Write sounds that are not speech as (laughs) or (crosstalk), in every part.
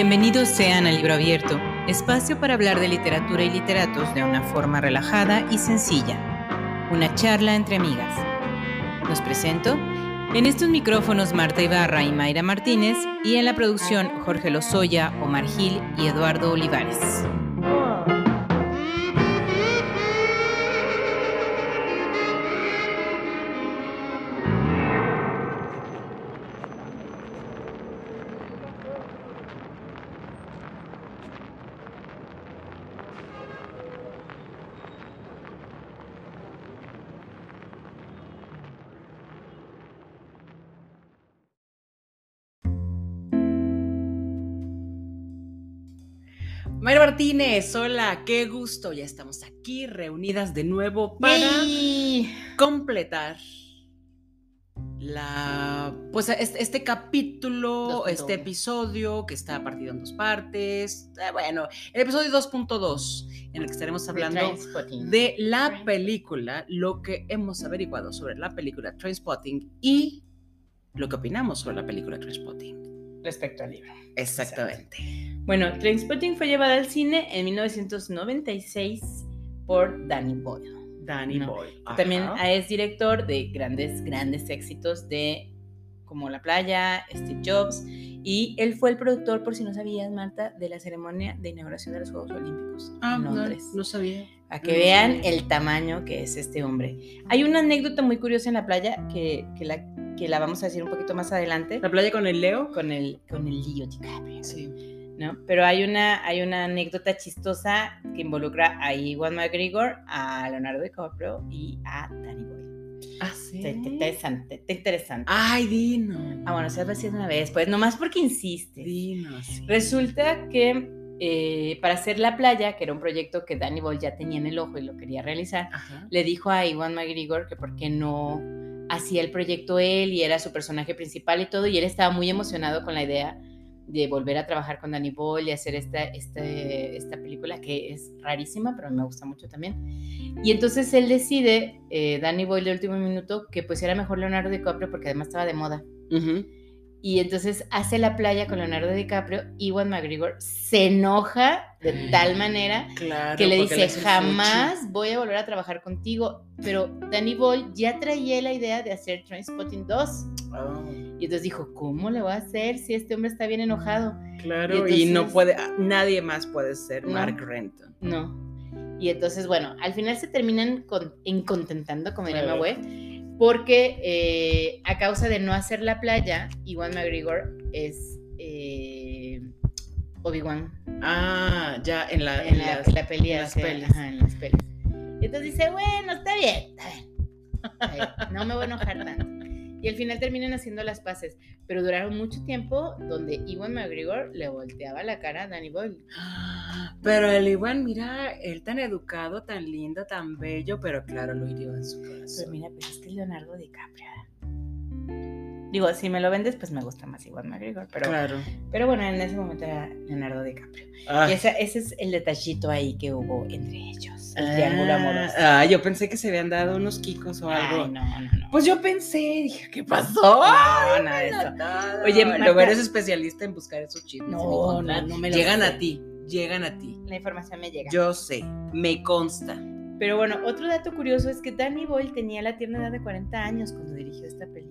Bienvenidos sean al Libro Abierto, espacio para hablar de literatura y literatos de una forma relajada y sencilla. Una charla entre amigas. Los presento en estos micrófonos Marta Ibarra y Mayra Martínez y en la producción Jorge Lozoya, Omar Gil y Eduardo Olivares. Martínez, hola, qué gusto. Ya estamos aquí reunidas de nuevo para ¡Yay! completar la pues este, este capítulo, 2.1. este episodio que está partido en dos partes. Eh, bueno, el episodio 2.2 en el que estaremos hablando de la película, lo que hemos averiguado sobre la película Trainspotting y lo que opinamos sobre la película Trainspotting. Respecto al libro. Exactamente. Bueno, Trainspotting fue llevada al cine en 1996 por Danny Boyle. Danny No. Boyle. También es director de grandes, grandes éxitos de como La Playa, Steve Jobs, y él fue el productor, por si no sabías, Marta, de la ceremonia de inauguración de los Juegos Olímpicos Ah, en no, Londres. no sabía. A que no vean sabía. el tamaño que es este hombre. Hay una anécdota muy curiosa en la playa que, que la, que la vamos a decir un poquito más adelante ¿La playa con el Leo? con el, con el Leo DiCaprio. Sí. ¿no? Pero hay una, hay una anécdota chistosa que involucra a Iwan McGregor, a Leonardo DiCaprio y a Danny Boyle. Ah, sí. Está, está interesante, está interesante. Ay, Dino. Ah, bueno, se va a decir una vez, pues nomás porque insiste. Dino, sí. Resulta que eh, para hacer La Playa, que era un proyecto que Danny Boyle ya tenía en el ojo y lo quería realizar, Ajá. le dijo a Iwan McGregor que por qué no hacía el proyecto él y era su personaje principal y todo, y él estaba muy emocionado con la idea de volver a trabajar con Danny Boyle y hacer esta, este- esta película que es rarísima, pero me gusta mucho también. Y entonces él decide, eh, Danny Boyle de último minuto, que pues era mejor Leonardo DiCaprio porque además estaba de moda. Y entonces hace la playa con Leonardo DiCaprio, Iwan McGregor se enoja de tal manera Claro. que le dice, jamás voy a volver a trabajar contigo. Pero Danny Boyle ya traía la idea de hacer Trainspotting 2. Oh, Y entonces dijo, ¿cómo le voy a hacer si este hombre está bien enojado? claro, Y y, no puede, nadie más puede ser No. Mark Renton. No. Y entonces, bueno, al final se terminan con, encontentando, como diría mi porque eh, a causa de no hacer la playa, Iwan McGregor es eh, Obi-Wan Ah, ya en la, en las- en la peli en las pelis. ajá, en las pelis. Y entonces dice, bueno, está bien, está bien. Está bien, No me voy a enojar tanto. Y al final terminan haciendo las paces, pero duraron mucho tiempo donde Iwan McGregor le volteaba la cara a Danny Boyle. (gasps) Pero el Iwan, mira, él tan educado, tan lindo, tan bello, pero claro, lo hirió en su Pero corazón. mira, pues es que Leonardo DiCaprio. Digo, si me lo vendes, pues me gusta más Iwan McGregor, pero, Claro. pero bueno, en ese momento era Leonardo DiCaprio. Ah. Y esa- ese es el detallito ahí que hubo entre ellos, el triángulo amoroso. Ah, yo pensé que se habían dado unos kikos o algo. Ay, no, no, no. Pues yo pensé, dije, ¿qué pasó? No, nada de eso. Oye, Oye, Marta- eres especialista en buscar esos chismes. No, no, no me lo Llegan sé. a ti, llegan a ti. La información me llega. Yo sé, me consta. Pero bueno, otro dato curioso es que Danny Boyle tenía la tierna edad de 40 años cuando dirigió esta peli.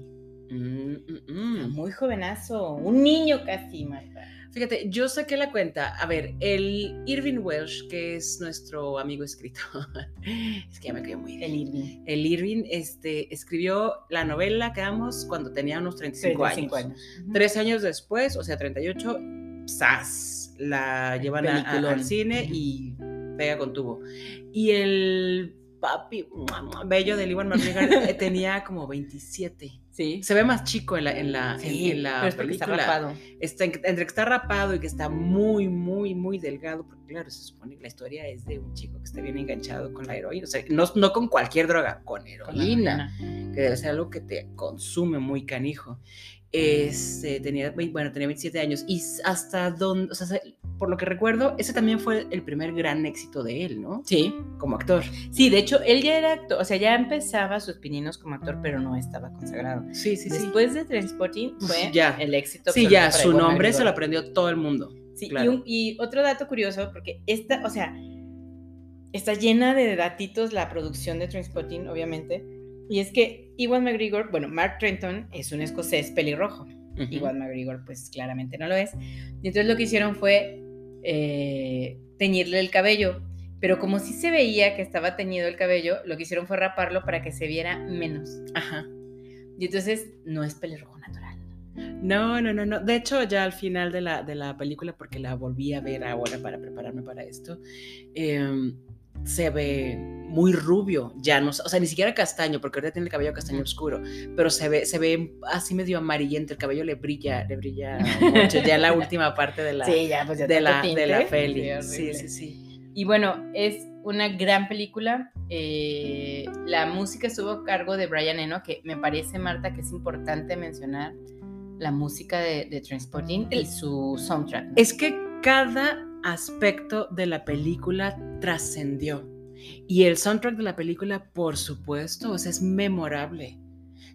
Mm, mm, mm. Muy jovenazo, un niño casi, Marta. Fíjate, yo saqué la cuenta. A ver, el Irving Welsh, que es nuestro amigo escritor, (laughs) es que ya me quedé muy El bien. Irving. El Irving este, escribió la novela que damos cuando tenía unos 35, 35 años. años. Tres años después, o sea, 38, ¡zas! La llevan a- al cine y pega con tubo. Y el papi bello de Iwan McGregor eh, tenía como 27. Sí. Se ve más chico en la, en la, en- Sí, en la pero porque está película. rapado. Está en- entre que está rapado y que está muy, muy, muy delgado, porque claro, se supone que la historia es de un chico que está bien enganchado con la heroína, o sea, no, no con cualquier droga, con heroína, que debe ser algo que te consume muy canijo. Este, tenía, bueno, tenía 27 años y hasta donde, o sea, se- por lo que recuerdo, ese también fue el primer gran éxito de él, ¿no? Sí. Como actor. Sí, de hecho, él ya era actor, o sea, ya empezaba sus pininos como actor, pero no estaba consagrado. Sí, sí, sí. Después de Transporting fue Ya. el éxito. Sí, ya, su nombre se lo aprendió todo el mundo. Sí, y, claro. un- y otro dato curioso, porque esta, o sea, está llena de datitos la producción de Trainspotting, obviamente, y es que Iwan McGregor, bueno, Mark Trenton es un escocés pelirrojo, Ujú. Iwan McGregor pues claramente no lo es, y entonces lo que hicieron fue eh, teñirle el cabello, pero como sí se veía que estaba teñido el cabello, lo que hicieron fue raparlo para que se viera menos, Ajá. y entonces no es pelirrojo natural. No, no, no, no. De hecho, ya al final de la, de la película, porque la volví a ver ahora para prepararme para esto, em, se ve muy rubio, ya no, o sea, ni siquiera castaño, porque ahorita tiene el cabello castaño oscuro, pero se ve, se ve así medio amarillento, el cabello le brilla, le brilla (laughs) mucho, ya en la última parte de la, ya, pues de la, de la peli. Sí, sí, sí. Y bueno, es una gran película. eh, la música estuvo a cargo de Brian Eno, que me parece, Marta, que es importante mencionar la música de, de Transporting y su soundtrack. ¿no? Es que cada aspecto de la película trascendió. Y el soundtrack de la película, por supuesto, o sea, es memorable.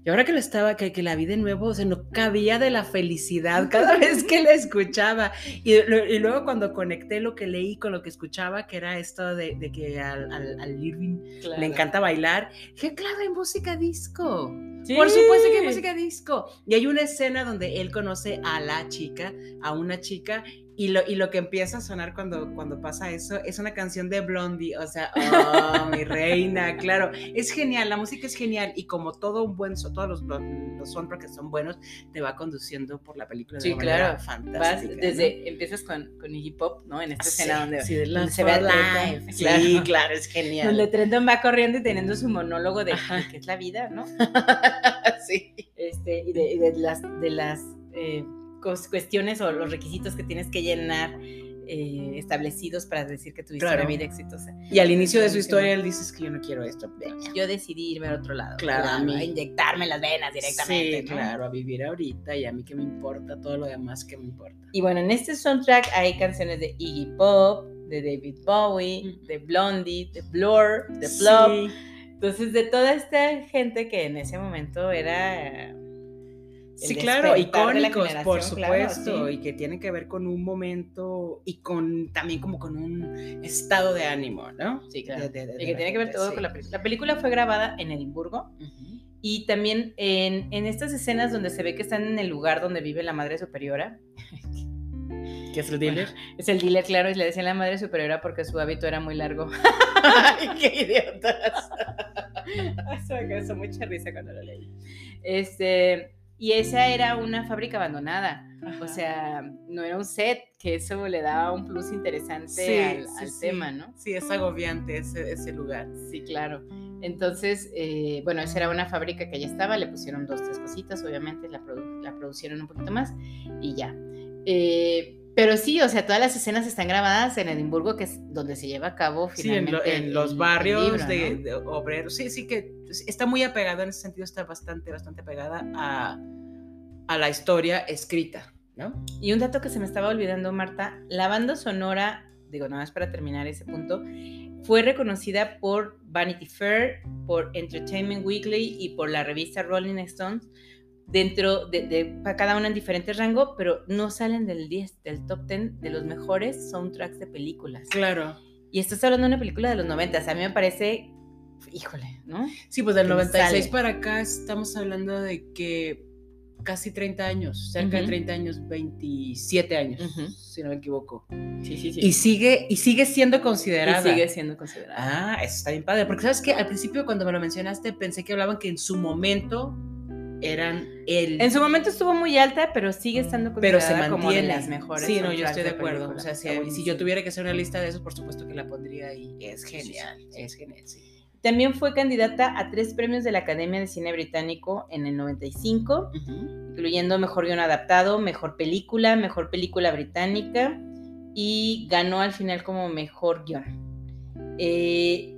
Y ahora que lo estaba, que, que la vi de nuevo, o sea, no cabía de la felicidad cada (laughs) vez que la escuchaba. Y, lo- y luego cuando conecté lo que leí con lo que escuchaba, que era esto de, de que al, al, al Irving le encanta bailar, dije, claro, hay música disco. Sí. Por supuesto que hay música disco. Y hay una escena donde él conoce a la chica, a una chica, y lo, y lo que empieza a sonar cuando, cuando pasa eso es una canción de Blondie. O sea, oh, mi reina, claro. Es genial, la música es genial. Y como todo un buen, todos los, los soundtracks son buenos, te va conduciendo por la película de Sí, una claro. fantástica. Vas ¿no? desde, empiezas con, con Iggy Pop, ¿no? En esta escena donde, sí, se ve claro. Sí, claro, es genial. donde Trenton va corriendo y teniendo su monólogo de, de qué es la vida, ¿no? (laughs) sí. este, y de, y de las, de las eh, cuestiones o los requisitos que tienes que llenar eh, establecidos para decir que tuviste Claro. una vida exitosa. Y al inicio de su historia él dice "Es que yo no quiero esto. Yo decidí irme a otro lado. Claro, a mí. a inyectarme las venas directamente. Sí, ¿no? claro, a vivir ahorita y a mí que me importa, todo lo demás que me importa. Y bueno, en este soundtrack hay canciones de Iggy Pop, de David Bowie, Mm. de Blondie, de Blur, de Flop. Sí, Entonces, de toda esta gente que en ese momento era. Sí, claro, icónicos, por claro, supuesto, sí. y que tienen que ver con un momento y con también como con un estado de ánimo, ¿no? Sí, claro. De- de- de Y que tiene que ver todo sí. con la película. La película fue grabada en Edimburgo y también en, en estas escenas donde se ve que están en el lugar donde vive la madre superiora. (laughs) ¿Qué es el dealer? Es el dealer, claro, y le decían la madre superiora porque su hábito era muy largo. (laughs) ¡Ay, qué idiotas! (laughs) Eso me causó mucha risa cuando lo leí. Este, y esa era una fábrica abandonada. O sea, no era un set, que eso le daba un plus interesante Sí, al, sí, al sí. tema, ¿no? Sí, es agobiante ese, ese lugar. Sí, claro. Entonces, eh, bueno, esa era una fábrica que ya estaba, le pusieron dos, tres cositas, obviamente, la, produ- la producieron un poquito más y ya. Eh, pero sí, o sea, todas las escenas están grabadas en Edimburgo, que es donde se lleva a cabo Sí, en, finalmente. lo- en el- los barrios libro, de, ¿no? de obreros. Sí, sí que está muy apegado en ese sentido, está bastante, bastante pegada a, a la historia escrita, ¿no? Y un dato que se me estaba olvidando, Marta, la banda sonora, digo, nada más para terminar ese punto, fue reconocida por Vanity Fair, por Entertainment Weekly y por la revista Rolling Stones, dentro de, de- para cada una en diferente rango, pero no salen del 10, del top 10 de los mejores soundtracks de películas. Claro. Y estás hablando de una película de los 90, a mí me parece, híjole, ¿no? Sí, pues del Que 96 sale. para acá estamos hablando de que casi 30 años, cerca de Ujú. 30 años, 27 años, Ujú. si no me equivoco. Sí, sí, sí. Y sigue, y sigue siendo Y considerada. sigue siendo considerada. Ah, eso está bien padre. Porque sabes que al principio cuando me lo mencionaste pensé que hablaban que en su momento eran el... En su momento estuvo muy alta, pero sigue estando pero se considerada como de mantiene. las mejores. Sí, no, yo estoy de de acuerdo. O sea, si, si yo tuviera que hacer una lista de esos, por supuesto que la pondría ahí. Es Sí, sí, genial, sí, sí. es genial, sí. También fue candidata a tres premios de la Academia de Cine Británico en el 95, Ujú. incluyendo Mejor Guión Adaptado, Mejor Película, Mejor Película Británica y ganó al final como Mejor Guión. Eh,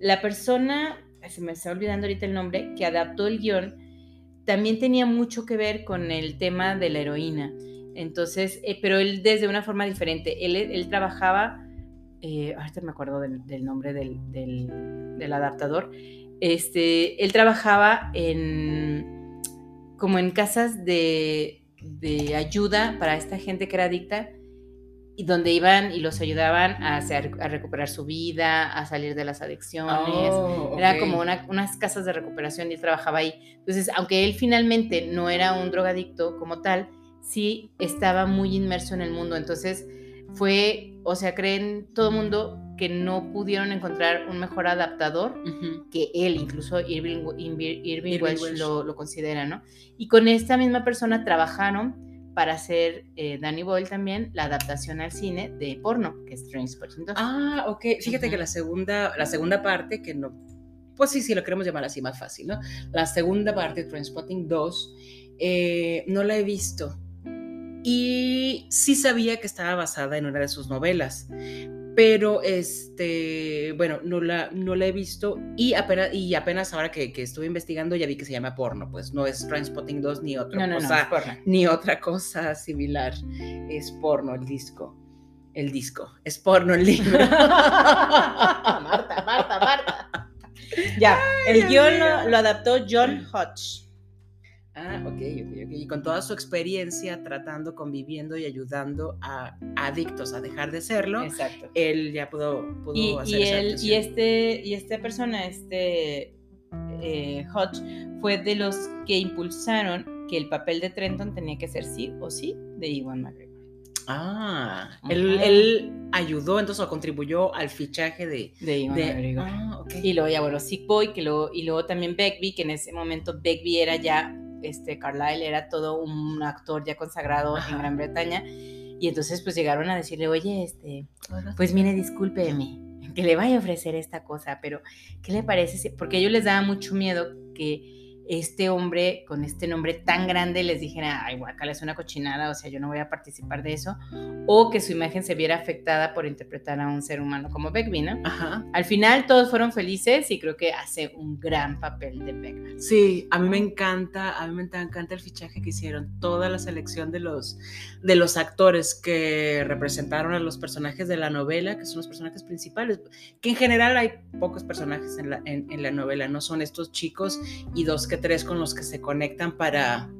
la persona, se me está olvidando ahorita el nombre, que adaptó el guion, también tenía mucho que ver con el tema de la heroína. Entonces, eh, pero él desde una forma diferente. Él, él trabajaba, eh, ahorita me acuerdo del, del nombre del, del- del adaptador. Este, él trabajaba en como en casas de, de ayuda para esta gente que era adicta y donde iban y los ayudaban a, hacer, a recuperar su vida, a salir de las adicciones. Oh, Era como una- unas casas de recuperación y él trabajaba ahí. Entonces, aunque él finalmente no era un drogadicto como tal, sí estaba muy inmerso en el mundo. Entonces, fue, o sea, creen todo el mundo que no pudieron encontrar un mejor adaptador que él, incluso Irving, Irving, Welsh, Welsh. Lo, lo considera, ¿no? Y con esta misma persona trabajaron para hacer eh, Danny Boyle también la adaptación al cine de porno, que es Trainspotting 2. Ah, ok. Fíjate que la segunda, la segunda parte, que no, pues sí, sí, lo queremos llamar así más fácil, ¿no? La segunda parte, Transpotting 2, eh, no la he visto. Y sí sabía que estaba basada en una de sus novelas. Pero, este, bueno, no la, no la he visto y apenas, y apenas ahora que, que estuve investigando ya vi que se llama porno, pues no es Transpotting 2 ni otra no, no, no, cosa ni otra cosa similar. Es porno el disco. El disco. Es porno el libro. (laughs) (laughs) Marta, Marta, Marta. Ya, el guion lo adaptó John Hodge. Ah, ok, ok, ok. Y con toda su experiencia tratando, conviviendo y ayudando a adictos a dejar de serlo, Exacto. él ya pudo, pudo Y, hacer y esa él, y este, y esta persona, este eh, Hodge, fue de los que impulsaron que el papel de Trenton tenía que ser sí o sí de Iwan McGregor. Ah, él, ayudó entonces o contribuyó al fichaje de... De Iwan de McGregor. ah. Y luego ya, bueno, Sick Boy, que luego, y luego también Begbie, que en ese momento Begbie era ya, este, Carlyle era todo un actor ya consagrado Ajá. en Gran Bretaña. Y entonces pues llegaron a decirle, oye, este, pues mire, discúlpeme, que le vaya a ofrecer esta cosa, pero ¿qué le parece? si-?" Porque a ellos les daba mucho miedo que este hombre con este nombre tan grande les dijera, ay, guacala, es una cochinada, o sea, yo no voy a participar de eso, o que su imagen se viera afectada por interpretar a un ser humano como Begbie, ¿no? Ajá. Al final todos fueron felices y creo que hace un gran papel de Begbie. Sí, a mí me encanta, a mí me encanta el fichaje que hicieron, toda la selección de los, de los actores que representaron a los personajes de la novela, que son los personajes principales, que en general hay pocos personajes en la, en, en la novela, no son estos chicos y dos que tres con los que se conectan para,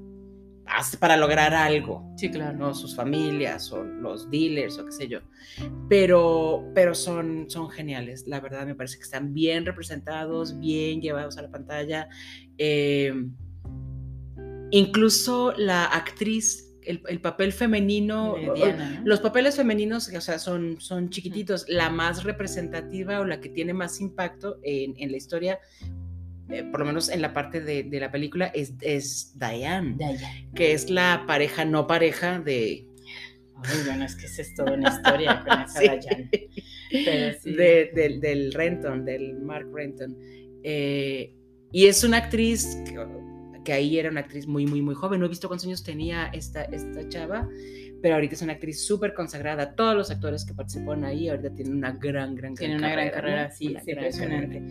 para lograr algo. Sí, claro. ¿no? sus familias o los dealers o qué sé yo. Pero, pero son, son geniales, la verdad me parece que están bien representados, bien llevados a la pantalla. Eh, incluso la actriz, el, el papel femenino, los papeles femeninos, o sea, son, son chiquititos. La más representativa o la que tiene más impacto en, en la historia, eh, por lo menos en la parte de, de la película, es, es Diane, Diana. que es la pareja no pareja de, Ay, bueno, es que esa es toda una historia con (laughs) esa Sí. Diana. Pero sí. de- del, del Renton, del Mark Renton. Eh, y es una actriz que, que ahí era una actriz muy, muy, muy joven. No he visto cuántos años tenía esta, esta chava, pero ahorita es una actriz súper consagrada. Todos los actores que participaron ahí ahorita tienen una gran, gran, Tiene una gran carrera, sí, gran impresionante.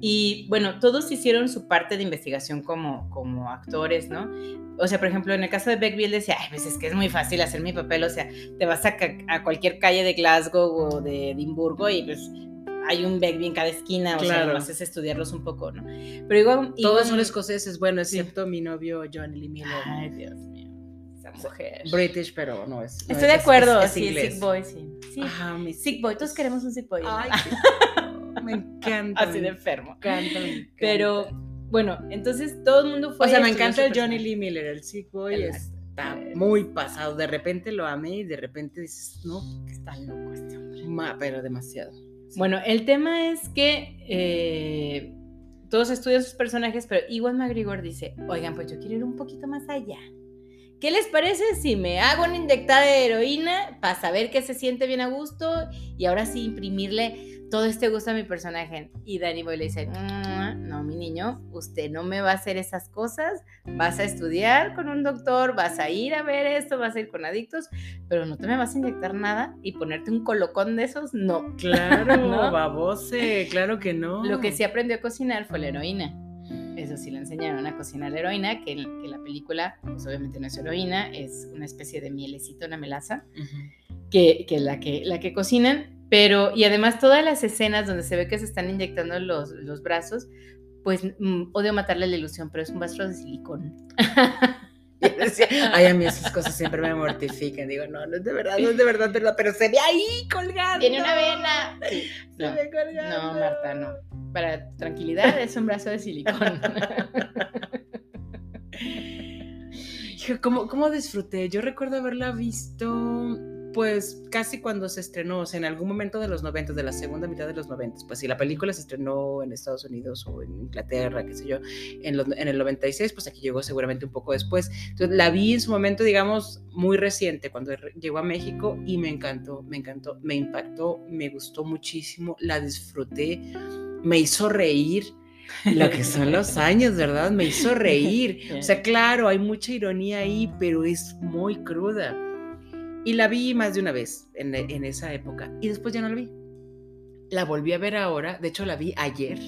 Y bueno, todos hicieron su parte de investigación como, como actores, ¿no? O sea, por ejemplo, en el caso de Begbie, él decía, ay, pues es que es muy fácil hacer mi papel, o sea, te vas a, a cualquier calle de Glasgow o de Edimburgo y pues hay un Begbie en cada esquina, o sea, Claro. nomás es estudiarlos un poco, ¿no? Pero igual... Todos son escoceses, bueno, Sí. excepto mi novio Johnny Lee Miller. Ay, Dios mío, esa mujer. British, pero no es. no Estoy es- de acuerdo, es- es sí, inglés. Sick Boy, sí. Sí, Ajá, mi Sick Boy, todos queremos un Sick Boy. ¿no? (laughs) me encanta. Así de me enfermo. encanta, me (laughs) encanta. Pero bueno, entonces todo el mundo fue. O sea, me encanta el Johnny. Lee Miller, el El está actor. muy pasado. De repente lo amé y de repente dices, no, Está loco este hombre. ma, pero demasiado. Bueno, el tema es que eh, todos estudian sus personajes, pero Iwan McGregor dice, oigan, pues yo quiero ir un poquito más allá. ¿Qué les parece si me hago una inyectada de heroína para saber que se siente bien a gusto y ahora sí imprimirle todo este gusto a mi personaje? Y Danny Boy le dice, "Mm, no, mi niño, usted no me va a hacer esas cosas, vas a estudiar con un doctor, vas a ir a ver esto, vas a ir con adictos, pero no te me vas a inyectar nada y ponerte un colocón de esos, no. Claro, (laughs) ¿No? babose, claro que no. Lo que sí aprendió a cocinar fue la heroína. Eso sí le enseñaron a cocinar la heroína, que, que la película, pues obviamente no es heroína, es una especie de mielecito, una melaza, que, que la que la que cocinan, pero y además todas las escenas donde se ve que se están inyectando los, los brazos, pues mm, odio matarle la ilusión, pero es un vaso de silicón. (laughs) Ay, a mí esas cosas siempre me mortifican. Digo, no, no es de verdad, no es de verdad, verdad, pero se ve ahí colgando. Tiene una vena. Sí, Se no, ve colgando. no, Marta, no. Para tranquilidad es un brazo de silicón. (laughs) ¿Cómo, ¿Cómo disfruté? Yo recuerdo haberla visto, pues, casi cuando se estrenó, o sea, en algún momento de los 90, de la segunda mitad de los 90. Pues, si la película se estrenó en Estados Unidos o en Inglaterra, qué sé yo, en, los- en el 96, pues aquí llegó seguramente un poco después. Entonces, la vi en su momento, digamos, muy reciente, cuando llegó a México y me encantó, me encantó, me impactó, me gustó muchísimo, la disfruté, me hizo reír. Lo que son los (laughs) años, ¿verdad? Me hizo reír. (laughs) O sea, claro, hay mucha ironía ahí, pero es muy cruda. Y la vi más de una vez en, en esa época. Y después ya no la vi. La volví a ver ahora. De hecho, la vi ayer.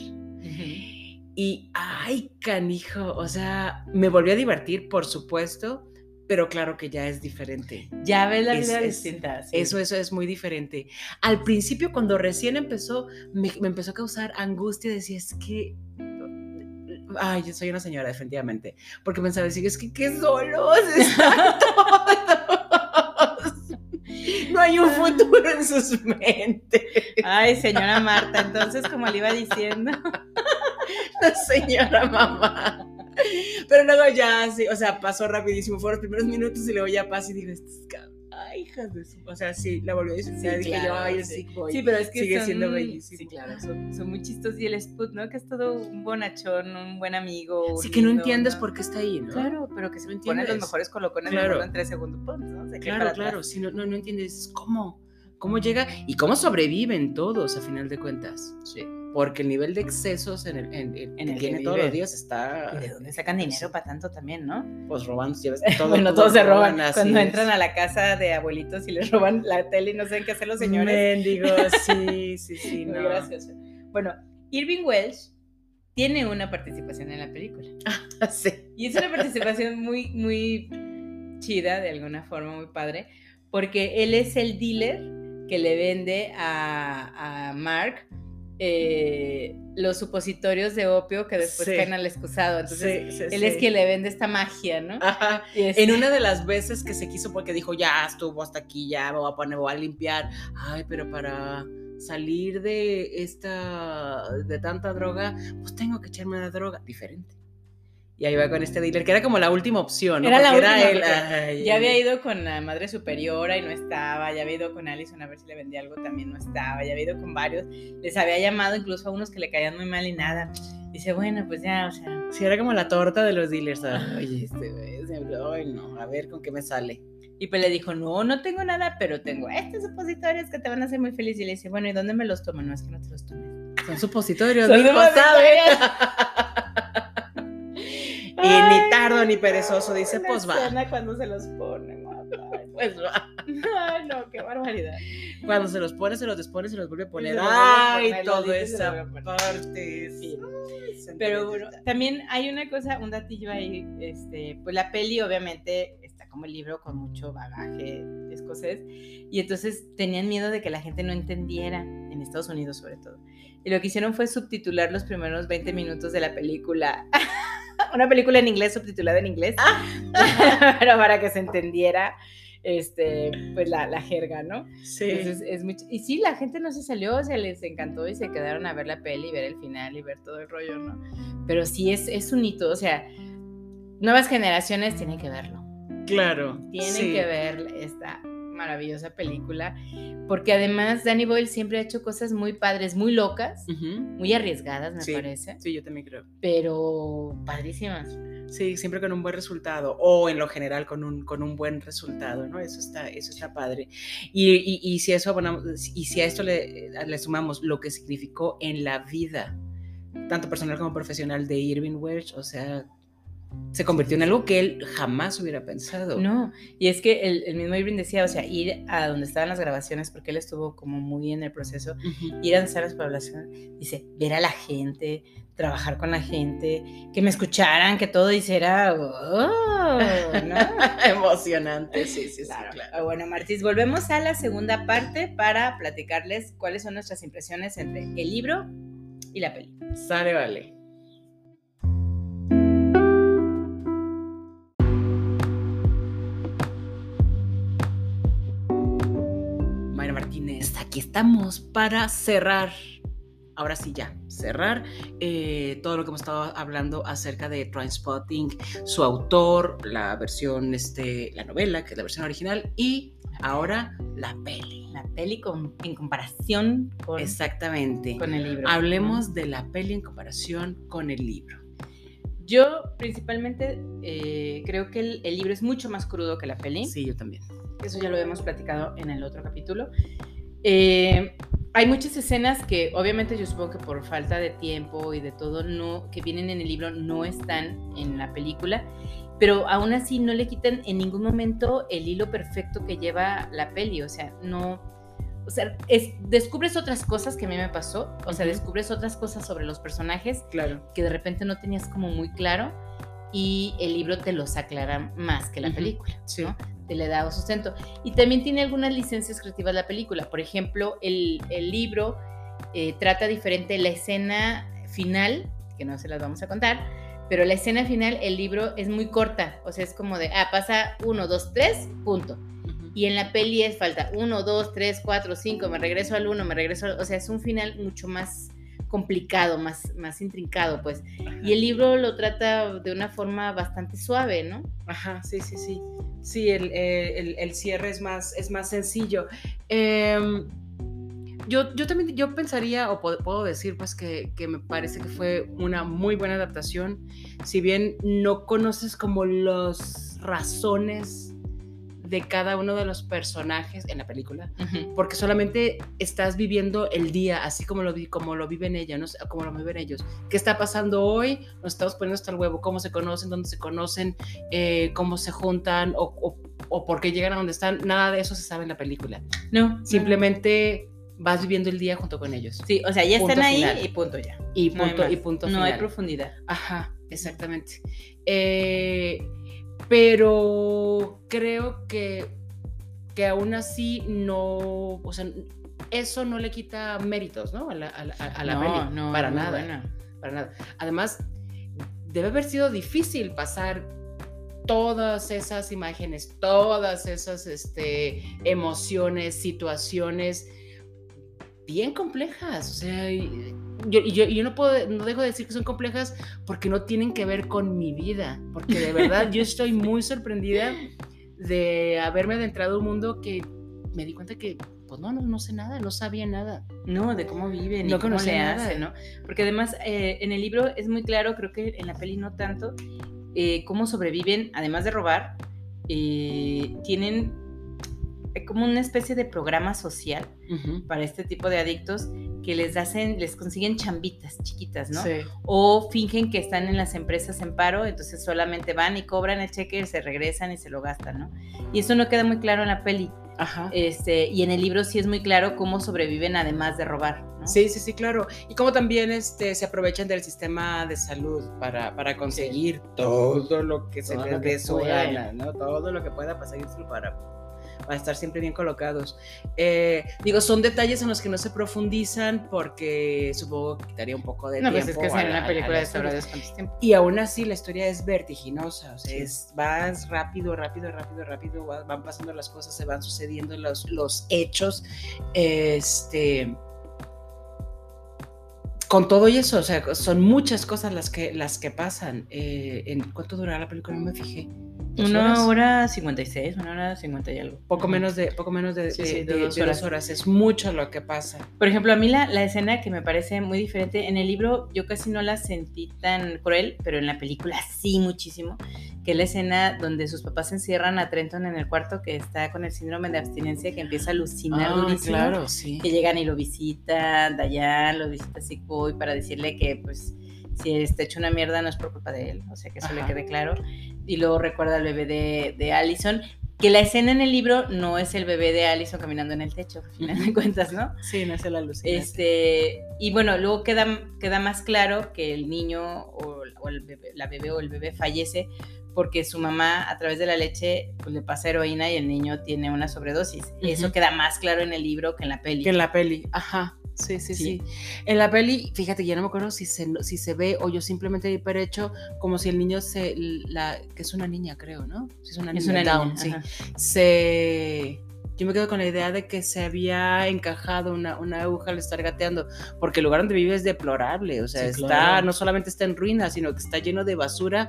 Y, ay, canijo. O sea, me volví a divertir, por supuesto. Pero claro que ya es diferente. Ya ves la Es- vida es- distinta. sí. Eso, eso es muy diferente. Al principio, cuando recién empezó, me, me empezó a causar angustia. Decía, es que. Ay, yo soy una señora, definitivamente. Porque pensaba, decir, es que qué solos (laughs) están todos. No hay un futuro en sus mentes. Ay, señora Marta, entonces, como le iba diciendo. (laughs) La señora mamá. Pero luego ya, sí, o sea, pasó rapidísimo. Fueron los primeros minutos y luego ya pasó y digo, "Estas cab- ay, hijas de su. O sea, sí, la volvió a disfrutar. Sí, dije claro, yo, ay, sí. sí, pero es que Sigue son- siendo bellísimo. Sí, claro, son, son muy chistosos. Y el Sput, ¿no? Que es todo un bonachón, un buen amigo. Sí, que no entiendes por qué está ahí, ¿no? Claro, pero que se No pone los mejores colocones Claro. en tres segundos. ¿no? Se Claro, claro. Si no, no, no entiendes cómo, cómo llega y cómo sobreviven todos a final de cuentas. Sí. Porque el nivel de excesos en el, en, en- En que el que tiene todos los días está ¿Y de dónde sacan dinero para tanto también, no? pues robando. ya ves, (laughs) todo, bueno, todo todos se roban. así Cuando es. entran a la casa de abuelitos y les roban la tele y no saben qué hacer los señores. Mendigos, (laughs) sí, sí, sí, Muy gracioso. Bueno, Irving Welsh tiene una participación en la película. (laughs) Sí. Y es una participación muy, muy chida, de alguna forma, muy padre, porque él es el dealer que le vende a, a Mark eh, los supositorios de opio que después Sí. caen al excusado. Entonces, Sí, sí, él es quien le vende esta magia, ¿no? Ajá. En una de las veces que se quiso, porque dijo, ya estuvo hasta aquí, ya me voy a poner, voy a limpiar. Ay, pero para salir de esta, de tanta droga, pues tengo que echarme una droga diferente. Y ahí va con este dealer, que era como la última opción, ¿no? Era la Porque última, él, porque ay, Ya había ido con la madre superiora y no estaba, ya había ido con Allison a ver si le vendía algo, también no estaba, ya había ido con varios, les había llamado incluso a unos que le caían muy mal y nada. Dice, bueno, pues ya, o sea, Sí, era como la torta de los dealers. Ay, este güey, ay, no, a ver con qué me sale. y pues le dijo, no, no tengo nada, pero tengo estos supositorios que te van a hacer muy feliz. Y le dice, bueno, ¿y dónde me los tomo? No, es que no te los tomes. Son supositorios, Son mijo, supositorios. Y ni tardo ni perezoso, dice, Una pues va. cuando se los pone, mamá. Pues va. Ay, no, qué barbaridad. Cuando se los pone, se los despone, se los vuelve a poner. Ay, poner, toda esa parte. Sí. sí. Pero bueno, también hay una cosa, un datillo ahí, este, pues la peli obviamente está como el libro con mucho bagaje escocés y entonces tenían miedo de que la gente no entendiera, en Estados Unidos sobre todo. Y lo que hicieron fue subtitular los primeros 20 minutos de la película. (laughs) (laughs) Una película en inglés subtitulada en inglés, (laughs) pero para que se entendiera este, pues la, la jerga, ¿no? Sí. Entonces, es muy y sí, la gente no se salió, o sea, les encantó y se quedaron a ver la peli, ver el final y ver todo el rollo, ¿no? Pero sí es, es un hito, o sea, nuevas generaciones tienen que verlo, claro. tienen sí. que ver esta maravillosa película, porque además Danny Boyle siempre ha hecho cosas muy padres, muy locas, muy arriesgadas, me Sí. parece, Sí, yo también creo. pero padrísimas. Sí, siempre con un buen resultado, o en lo general con un, con un buen resultado, ¿no? Eso está, eso está padre. Y, y, y si eso abonamos- y si a esto le, le sumamos lo que significó en la vida, tanto personal como profesional de Irving Welsh, o sea, se convirtió en algo que él jamás hubiera pensado. No, y es que el, el mismo Irving decía, o sea, ir a donde estaban las grabaciones, porque él estuvo como muy en el proceso, Ujú. ir a donde estaban las poblaciones, dice, ver a la gente, trabajar con la gente, que me escucharan, que todo hiciera, oh, ¿no? (laughs) Emocionante, sí, sí, sí, Claro. Bueno, Martis, volvemos a la segunda parte para platicarles cuáles son nuestras impresiones entre el libro y la peli. Sale, vale. Aquí estamos para cerrar ahora sí ya, cerrar eh, todo lo que hemos estado hablando acerca de Transpotting, su autor, la versión, este, la novela, que es la versión original, y ahora la peli. La peli en comparación con, Exactamente. con el libro. Hablemos de la peli en comparación con el libro. Yo principalmente eh, creo que el, el, libro es mucho más crudo que la peli. Sí, yo también. Eso ya lo hemos platicado en el otro capítulo. Eh, hay muchas escenas que obviamente yo supongo que por falta de tiempo y de todo no que vienen en el libro no están en la película, pero aún así no le quitan en ningún momento el hilo perfecto que lleva la peli, o sea, no o sea, es, descubres otras cosas que a mí me pasó, o sea, descubres otras cosas sobre los personajes claro. que de repente no tenías como muy claro y el libro te los aclara más que la película, sí. ¿no? Le da sustento. Y también tiene algunas licencias creativas la película. Por ejemplo, el, el libro eh, trata diferente la escena final, que no se las vamos a contar, pero la escena final, el libro es muy corta, o sea, es como de, ah, pasa uno, dos, tres, punto. Y en la peli es falta uno, dos, tres, cuatro, cinco, me regreso al uno, me regreso al... O sea, es un final mucho más complicado, más, más intrincado, pues. Ajá. Y el libro lo trata de una forma bastante suave, ¿no? Ajá, sí, sí, sí. Sí, el, eh, el, el cierre es más, es más sencillo. Eh, yo, yo también yo pensaría, o puedo, puedo decir, pues, que, que, me parece que fue una muy buena adaptación. Si bien no conoces como las razones de cada uno de los personajes en la película, uh -huh. porque solamente estás viviendo el día, así como lo, como lo viven ellas, ¿no? como lo viven ellos. ¿Qué está pasando hoy? Nos estamos poniendo hasta el huevo, cómo se conocen, dónde se conocen, eh, cómo se juntan o, o, o, por qué llegan a donde están. Nada de eso se sabe en la película. No. Simplemente no. vas viviendo el día junto con ellos. Sí, o sea, ya punto están ahí final. y punto ya. Y punto, no y punto No final. hay profundidad. Ajá, exactamente. Eh, pero creo que, que aún así no, o sea, eso no le quita méritos, ¿no? A la, a la, a la no, peli, no, para nada, para nada. Además, debe haber sido difícil pasar todas esas imágenes, todas esas este, emociones, situaciones bien complejas, o sea, yo, yo, yo no puedo, no dejo de decir que son complejas porque no tienen que ver con mi vida, porque de verdad yo estoy (laughs) muy sorprendida de haberme adentrado a un mundo que me di cuenta que, pues no, no, no sé nada, no sabía nada. No, de cómo viven no y cómo le hacen, ¿no? Porque además eh, en el libro es muy claro, creo que en la peli no tanto, eh, cómo sobreviven, además de robar, eh, tienen como una especie de programa social uh -huh. para este tipo de adictos que les hacen, les consiguen chambitas chiquitas, ¿no? Sí. O fingen que están en las empresas en paro, entonces solamente van y cobran el cheque, se regresan y se lo gastan, ¿no? Y eso no queda muy claro en la peli. Ajá. Este, y en el libro sí es muy claro cómo sobreviven además de robar. ¿no? Sí, sí, sí, claro. Y cómo también este, se aprovechan del sistema de salud para, para conseguir sí. todo lo que se les dé su gana, ¿no? Todo lo que pueda para para estar siempre bien colocados. Eh, digo, son detalles en los que no se profundizan porque supongo que quitaría un poco de no, tiempo. No, pues es que es una película de cuánto tiempo. Y aún así la historia es vertiginosa, o sea, sí. es, vas rápido, rápido, rápido, rápido, van pasando las cosas, se van sucediendo los, los hechos, este con todo y eso, o sea, son muchas cosas las que, las que pasan. Eh, ¿En cuánto durará la película? No me fijé. Una hora 56, una hora 50 y algo. Poco menos de, poco menos de, sí, de, sí, de, de dos, horas. dos horas. Es mucho lo que pasa. Por ejemplo, a mí la, la, escena que me parece muy diferente, en el libro yo casi no la sentí tan cruel, pero en la película sí muchísimo, que es la escena donde sus papás encierran a Trenton en el cuarto que está con el síndrome de abstinencia, que empieza a alucinar ah, durísimo. claro, sí. Que llegan y lo visitan, Dayan lo visita Sikoy para decirle que pues si está hecho una mierda no es por culpa de él, o sea que eso Ajá. le quede claro. Y luego recuerda al bebé de, de, Allison, que la escena en el libro no es el bebé de Allison caminando en el techo, al final de cuentas, ¿no? Sí, no es el alucinante. Este, y bueno, luego queda, queda más claro que el niño o, o el bebé, la bebé o el bebé fallece porque su mamá a través de la leche pues, le pasa heroína y el niño tiene una sobredosis. Uh -huh. Eso queda más claro en el libro que en la peli. Que en la peli, ajá. Sí, sí, sí, sí, En la peli, fíjate, ya no me acuerdo si se, si se ve o yo simplemente di por hecho como si el niño se. La, que es una niña, creo, ¿no? Si es una niña, es una down, niña, sí. Se. Yo me quedo con la idea de que se había encajado una, una aguja al estar gateando, porque el lugar donde vive es deplorable, o sea, Sí, está, claro. no solamente está en ruinas, sino que está lleno de basura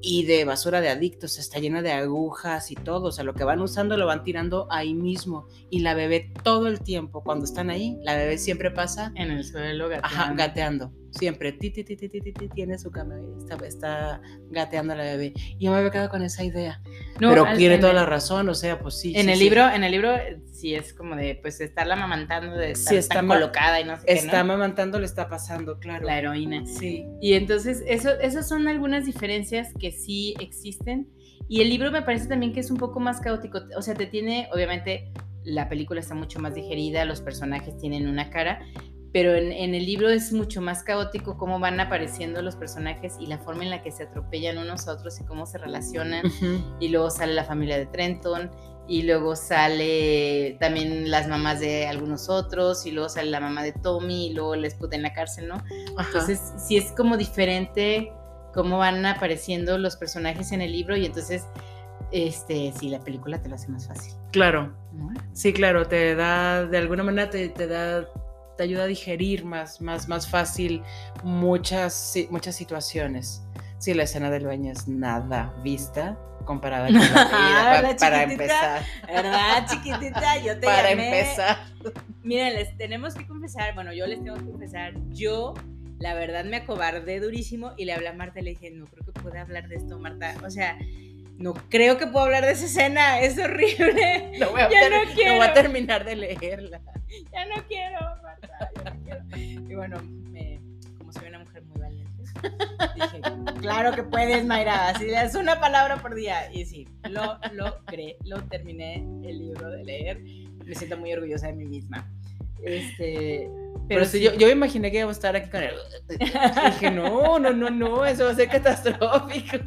y de basura de adictos, está lleno de agujas y todo, o sea, lo que van usando lo van tirando ahí mismo y la bebé todo el tiempo, cuando están ahí, la bebé siempre pasa En el suelo, Ajá, gateando. Siempre. Ti, ti, ti, ti, ti, ti, ti, tiene su cama y está, está gateando la bebé. Y yo me había quedado con esa idea. No, Pero tiene en toda el- la razón, o sea, pues sí. En sí, el sí. libro, en el libro sí es como de pues estarla amamantando, de estar Sí, está tan colocada y no sé qué, Está ¿no? amamantando, le está pasando, claro. la heroína. Sí. Y entonces, eso, esas son algunas diferencias que sí existen. Y el libro me parece también que es un poco más caótico. O sea, te tiene, obviamente, la película está mucho más digerida, los personajes tienen una cara, pero en, en el libro es mucho más caótico cómo van apareciendo los personajes y la forma en la que se atropellan unos a otros y cómo se relacionan. Y luego sale la familia de Trenton. Y luego sale también las mamás de algunos otros, y luego sale la mamá de Tommy, y luego les puta en la cárcel, ¿no? Ajá. Entonces, sí es como diferente cómo van apareciendo los personajes en el libro y entonces, este, sí, la película te lo hace más fácil. Claro. ¿no? Sí, claro, te da, de alguna manera te, te da, te ayuda a digerir más, más, más fácil muchas, si- muchas situaciones. Sí, la escena del baño es nada vista comparada con la (laughs) vida, pa- La para empezar. ¿Verdad, chiquitita? Yo te Para llamé. empezar. Miren, les tenemos que confesar, bueno, yo les tengo que confesar, yo la verdad me acobardé durísimo y le hablé a Marta y le dije, no creo que pueda hablar de esto, Marta. O sea, no creo que pueda hablar de esa escena, es horrible. (laughs) No voy a, Ya no no quiero. voy a terminar de leerla. ya no quiero, Marta, ya no quiero. Y bueno, me- como soy una mujer muy valiente, dije, claro que puedes, Mayra, así es una palabra por día. Y sí, lo logré, lo terminé el libro de leer. Me siento muy orgullosa de mí misma. Este, Pero, sí, yo, yo me imaginé que íbamos a estar aquí con él. Dije, no, no, no, no, eso va a ser catastrófico.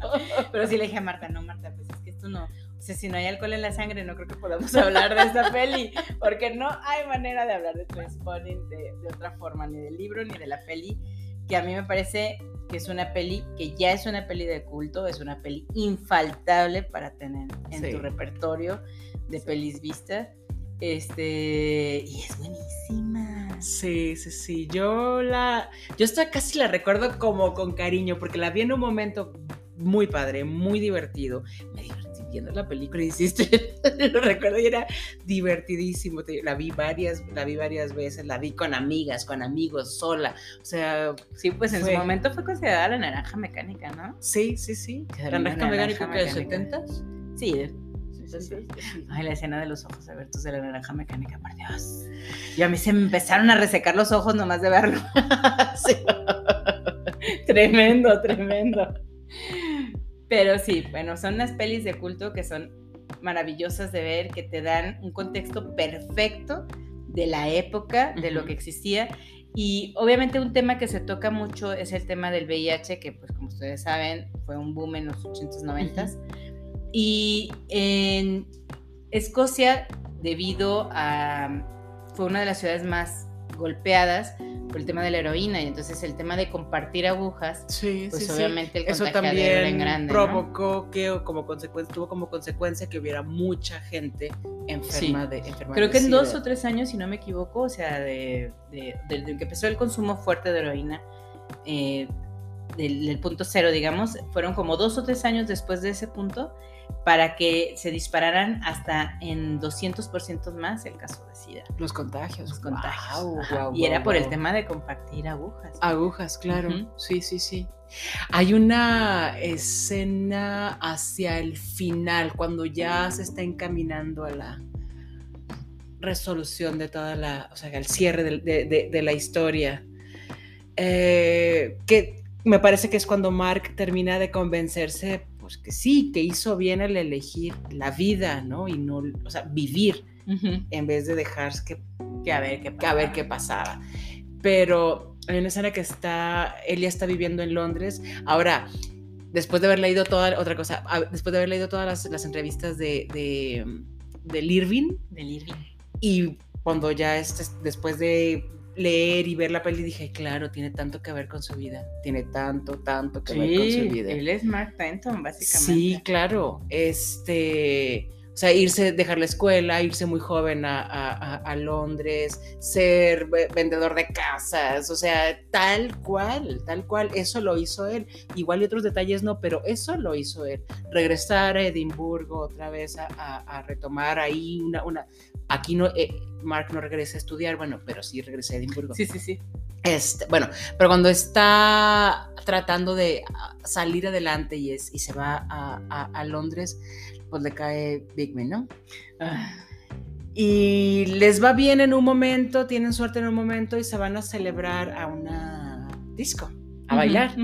Pero sí le dije a Marta, no, Marta, pues es que esto no. O sea, si no hay alcohol en la sangre, no creo que podamos hablar de esta peli. Porque no hay manera de hablar de Trainspotting de, de otra forma, ni del libro ni de la peli. Que a mí me parece que es una peli que ya es una peli de culto, es una peli infaltable para tener en Sí. tu repertorio de pelis vistas. Este, y es buenísima. Sí, sí, sí. Yo la. Yo esta casi la recuerdo como con cariño, porque la vi en un momento muy padre, muy divertido. Me divertí viendo la película, (laughs) hiciste. lo recuerdo y era divertidísimo. La vi varias, la vi varias veces, la vi con amigas, con amigos, sola. O sea, Sí, pues en Fue- su momento fue considerada la naranja mecánica, ¿no? sí, sí, sí. La naranja mecánica que de mecánica. 70 Sí, de- sí. Ay, la escena de los ojos abiertos de la naranja mecánica, por Dios. Y a mí se me empezaron a resecar los ojos nomás de verlo. (laughs) Sí. tremendo, tremendo. Pero sí, bueno, son unas pelis de culto que son maravillosas de ver, que te dan un contexto perfecto de la época, de lo que existía. Y obviamente un tema que se toca mucho es el tema del VIH, que pues como ustedes saben fue un boom en los 80s, 90s. Y en Escocia, debido a... fue una de las ciudades más golpeadas por el tema de la heroína y entonces el tema de compartir agujas, Sí, pues sí, sí. obviamente el Eso contagiadero era en también grande, ¿no? provocó que o como consecuencia tuvo como consecuencia que hubiera mucha gente enferma de enferma Creo de que en dos o tres años, si no me equivoco, o sea, de, de- desde que empezó el consumo fuerte de heroína, eh, del, del punto cero, digamos, fueron como dos o tres años después de ese punto para que se dispararan hasta en 200% más el caso de SIDA. los contagios. Los contagios. Y era por el tema de compartir agujas. agujas, claro. Sí, sí, sí. Hay una escena hacia el final cuando ya se está encaminando a la resolución de toda la, o sea, al cierre del- de, de- de la historia. Eh, que me parece que es cuando Mark termina de convencerse, pues que sí, que hizo bien al elegir la vida, ¿no? Y no, o sea, vivir en vez de dejar que Que a ver qué que a ver qué pasaba. Pero hay una escena que está, él ya está viviendo en Londres. Ahora, después de haber leído toda, otra cosa, después de haber leído todas las, las entrevistas de, de, del Irving, Del Irving. y cuando ya este, después de leer y ver la peli dije, claro, tiene tanto que ver con su vida, tiene tanto, tanto que ver con su vida. él es Mark Fenton, básicamente. Sí, claro. Este, o sea, irse, dejar la escuela, irse muy joven a, a- a Londres, ser ve- vendedor de casas, o sea, tal cual, tal cual, eso lo hizo él. Igual y otros detalles no, pero eso lo hizo él. Regresar a Edimburgo otra vez a, a- a retomar ahí una... una aquí no, eh, Mark no regresa a estudiar, bueno, pero sí regresa a Edimburgo. Sí, sí, sí. Este, bueno, pero cuando está tratando de ah, salir adelante y, es, y se va a, a- a Londres, pues le cae Bigman, ¿no? Ah, Y les va bien en un momento, tienen suerte en un momento y se van a celebrar a una disco, a bailar.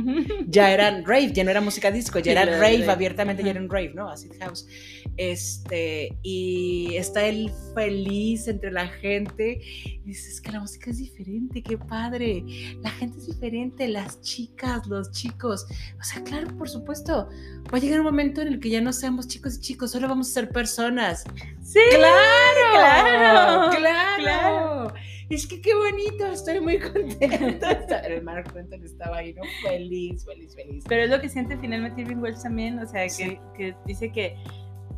Ya eran rave, ya no era música disco, ya Sí, era era rave, rave. abiertamente ya Ajá. eran rave, ¿no? Acid House. Este, y está él feliz entre la gente. Y dices, es que la música es diferente, qué padre. La gente es diferente, las chicas, los chicos. O sea, claro, por supuesto. Va a llegar un momento en el que ya no seamos chicos y chicos, solo vamos a ser personas. Sí, ¡Claro! claro, ¡Claro! claro. Es que qué bonito, estoy muy contenta. (laughs) El Mark Quentin estaba ahí, ¿no? Feliz, feliz, feliz. Pero es lo que siente finalmente Irving Welsh también, o sea, que, Sí. que dice que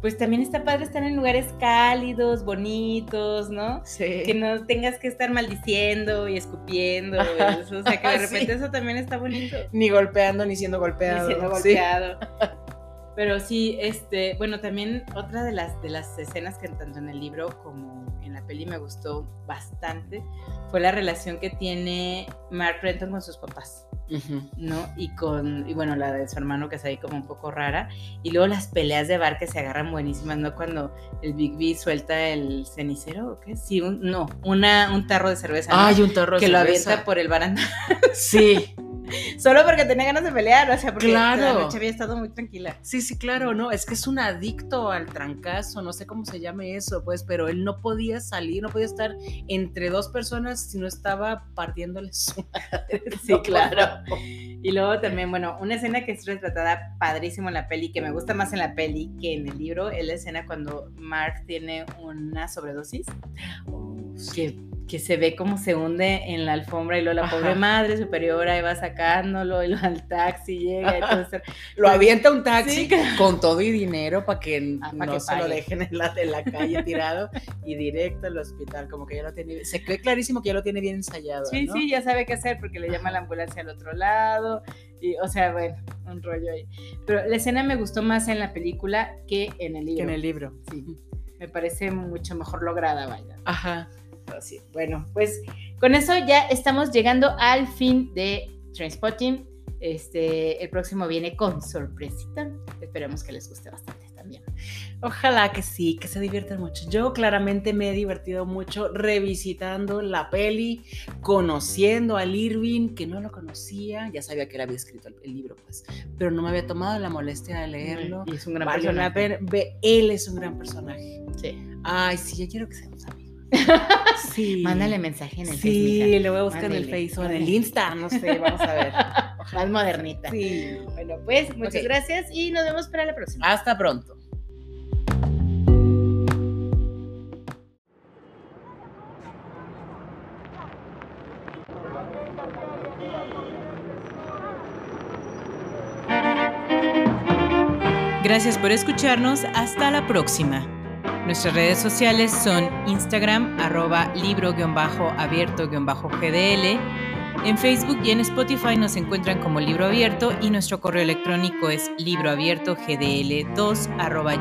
pues también está padre estar en lugares cálidos, bonitos, ¿no? Sí. Que no tengas que estar maldiciendo y escupiendo, eso, o sea, que de (laughs) Sí. repente eso también está bonito. Ni golpeando ni siendo Ni golpeado. siendo Sí. golpeado. (laughs) Pero sí, este, bueno, también otra de las, de las escenas que tanto en el libro como en la peli me gustó bastante fue la relación que tiene Mark Renton con sus papás. ¿No? Y con, y bueno, la de su hermano que es ahí como un poco rara. Y luego las peleas de bar que se agarran buenísimas, ¿no? Cuando el Big B suelta el cenicero, ¿o qué? Sí, un, no, una, un tarro de cerveza, un tarro de que lo cerveza. avienta por el barandal. Sí, (laughs) (laughs) Solo porque tenía ganas de pelear, o sea, porque Claro. la noche había estado muy tranquila. sí, sí, claro, no, es que es un adicto al trancazo, no sé cómo se llame eso, pues, pero él no podía salir, no podía estar entre dos personas si no estaba partiéndole su (laughs) madre. Sí, No, claro. Y luego también, bueno, una escena que es retratada padrísimo en la peli, que me gusta más en la peli que en el libro, es la escena cuando Mark tiene una sobredosis. que, que se ve como se hunde en la alfombra y luego la Ajá. pobre madre superiora ahí va sacándolo y luego al taxi llega y todo eso. (laughs) Lo avienta un taxi Sí, con todo y dinero para que Ah, pa' no que se lo dejen en la, en la calle tirado y directo al hospital, como que ya lo tiene, se cree clarísimo que ya lo tiene bien ensayado. Sí, ¿no? sí, ya sabe qué hacer porque le llama a la ambulancia al otro lado. Y, o sea, bueno, un rollo ahí. Pero la escena me gustó más en la película que en el libro. Que en el libro. Sí, me parece mucho mejor lograda, vaya. Ajá. Pero sí, bueno, pues con eso ya estamos llegando al fin de Trainspotting. Este, el próximo viene con sorpresita. Esperemos que les guste bastante también. Ojalá que sí, que se diviertan mucho. Yo claramente me he divertido mucho revisitando la peli, conociendo al Irving, que no lo conocía, ya sabía que él había escrito el, el libro, pues, pero no me había tomado la molestia de leerlo. Y es un gran la personaje. él es un gran personaje. Sí. Ay, sí, yo quiero que seamos amigos. Sí. Mándale mensaje en el Sí, Facebook. le voy a buscar en el Facebook o en el. Insta, no sé, vamos a ver. (laughs) Más modernita. Sí. Bueno, pues muchas gracias y nos vemos para la próxima. Hasta pronto. Gracias por escucharnos. Hasta la próxima. Nuestras redes sociales son Instagram, arroba libro-abierto-gdl. En Facebook y en Spotify nos encuentran como Libro Abierto y nuestro correo electrónico es libroabiertogdl2 arroba.